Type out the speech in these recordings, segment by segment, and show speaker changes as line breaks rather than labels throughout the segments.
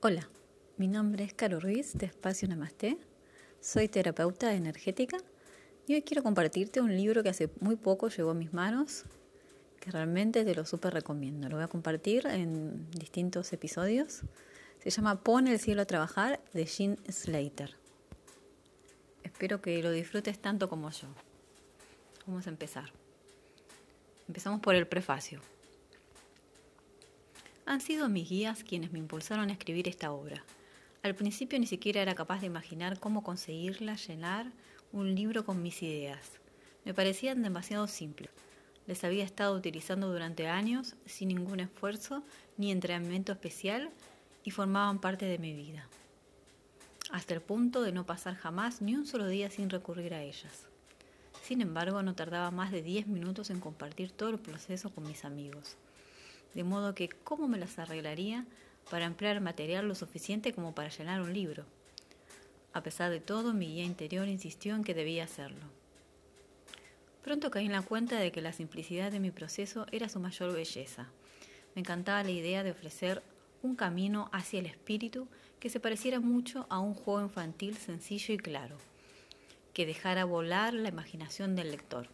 Hola, mi nombre es Caro Ruiz de Espacio Namaste. Soy terapeuta energética y hoy quiero compartirte un libro que hace muy poco llegó a mis manos, que realmente te lo súper recomiendo. Lo voy a compartir en distintos episodios. Se llama Pon el cielo a trabajar de Jean Slater. Espero que lo disfrutes tanto como yo. Vamos a empezar. Empezamos por el prefacio. Han sido mis guías quienes me impulsaron a escribir esta obra. Al principio ni siquiera era capaz de imaginar cómo conseguirla llenar un libro con mis ideas. Me parecían demasiado simples. Les había estado utilizando durante años sin ningún esfuerzo ni entrenamiento especial y formaban parte de mi vida, hasta el punto de no pasar jamás ni un solo día sin recurrir a ellas. Sin embargo, no tardaba más de 10 minutos en compartir todo el proceso con mis amigos de modo que cómo me las arreglaría para emplear material lo suficiente como para llenar un libro. A pesar de todo, mi guía interior insistió en que debía hacerlo. Pronto caí en la cuenta de que la simplicidad de mi proceso era su mayor belleza. Me encantaba la idea de ofrecer un camino hacia el espíritu que se pareciera mucho a un juego infantil sencillo y claro, que dejara volar la imaginación del lector.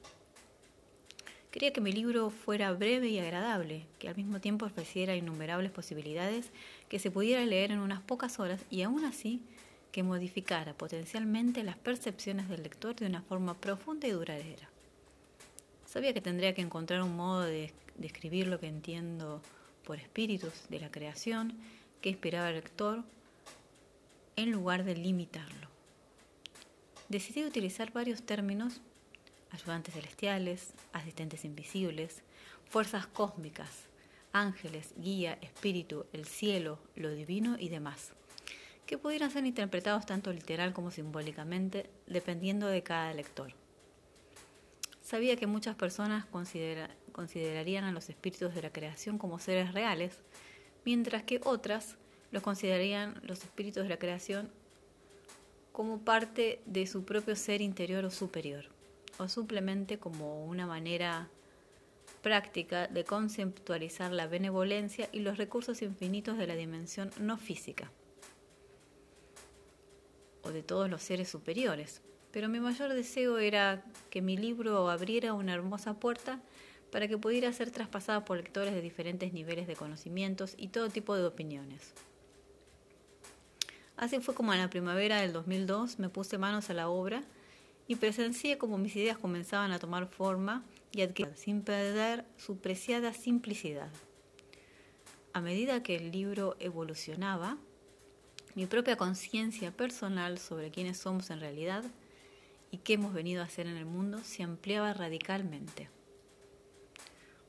Quería que mi libro fuera breve y agradable, que al mismo tiempo ofreciera innumerables posibilidades que se pudiera leer en unas pocas horas y aún así que modificara potencialmente las percepciones del lector de una forma profunda y duradera. Sabía que tendría que encontrar un modo de describir lo que entiendo por espíritus de la creación que inspiraba al lector en lugar de limitarlo. Decidí utilizar varios términos ayudantes celestiales, asistentes invisibles, fuerzas cósmicas, ángeles, guía, espíritu, el cielo, lo divino y demás, que pudieran ser interpretados tanto literal como simbólicamente, dependiendo de cada lector. Sabía que muchas personas considerarían a los espíritus de la creación como seres reales, mientras que otras los considerarían los espíritus de la creación como parte de su propio ser interior o superior o simplemente como una manera práctica de conceptualizar la benevolencia y los recursos infinitos de la dimensión no física o de todos los seres superiores. Pero mi mayor deseo era que mi libro abriera una hermosa puerta para que pudiera ser traspasada por lectores de diferentes niveles de conocimientos y todo tipo de opiniones. Así fue como en la primavera del 2002 me puse manos a la obra y presencié como mis ideas comenzaban a tomar forma y adquirir sin perder su preciada simplicidad. A medida que el libro evolucionaba, mi propia conciencia personal sobre quiénes somos en realidad y qué hemos venido a hacer en el mundo se ampliaba radicalmente.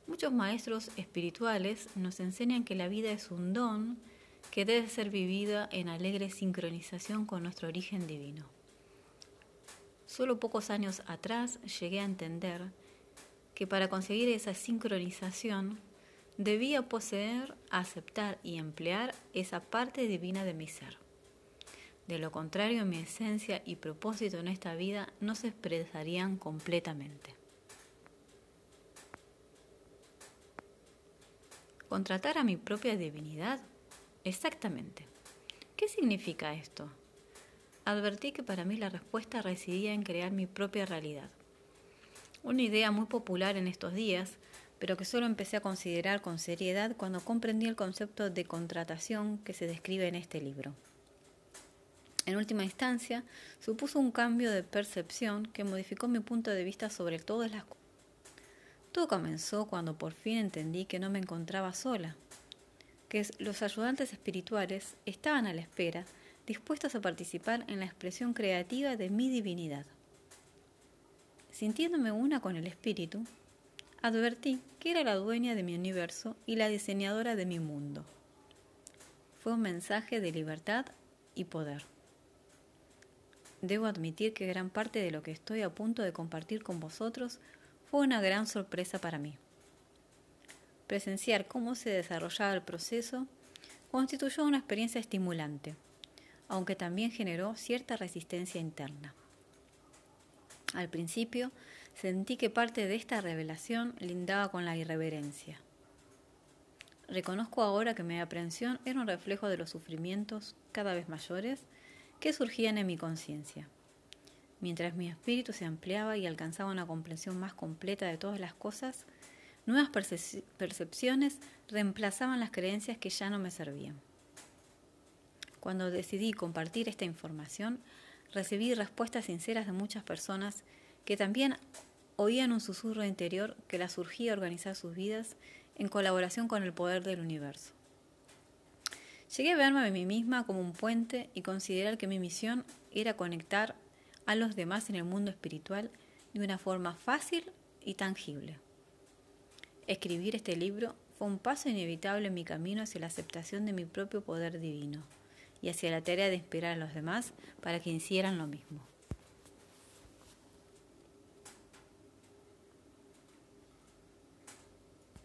Muchos maestros espirituales nos enseñan que la vida es un don que debe ser vivida en alegre sincronización con nuestro origen divino. Solo pocos años atrás llegué a entender que para conseguir esa sincronización debía poseer, aceptar y emplear esa parte divina de mi ser. De lo contrario, mi esencia y propósito en esta vida no se expresarían completamente. ¿Contratar a mi propia divinidad? Exactamente. ¿Qué significa esto? Advertí que para mí la respuesta residía en crear mi propia realidad. Una idea muy popular en estos días, pero que solo empecé a considerar con seriedad cuando comprendí el concepto de contratación que se describe en este libro. En última instancia, supuso un cambio de percepción que modificó mi punto de vista sobre todas las cosas. Todo comenzó cuando por fin entendí que no me encontraba sola, que los ayudantes espirituales estaban a la espera dispuestos a participar en la expresión creativa de mi divinidad. Sintiéndome una con el espíritu, advertí que era la dueña de mi universo y la diseñadora de mi mundo. Fue un mensaje de libertad y poder. Debo admitir que gran parte de lo que estoy a punto de compartir con vosotros fue una gran sorpresa para mí. Presenciar cómo se desarrollaba el proceso constituyó una experiencia estimulante aunque también generó cierta resistencia interna. Al principio sentí que parte de esta revelación lindaba con la irreverencia. Reconozco ahora que mi aprensión era un reflejo de los sufrimientos cada vez mayores que surgían en mi conciencia. Mientras mi espíritu se ampliaba y alcanzaba una comprensión más completa de todas las cosas, nuevas percepciones reemplazaban las creencias que ya no me servían. Cuando decidí compartir esta información, recibí respuestas sinceras de muchas personas que también oían un susurro interior que las surgía a organizar sus vidas en colaboración con el poder del universo. Llegué a verme a mí misma como un puente y considerar que mi misión era conectar a los demás en el mundo espiritual de una forma fácil y tangible. Escribir este libro fue un paso inevitable en mi camino hacia la aceptación de mi propio poder divino y hacia la tarea de inspirar a los demás para que hicieran lo mismo.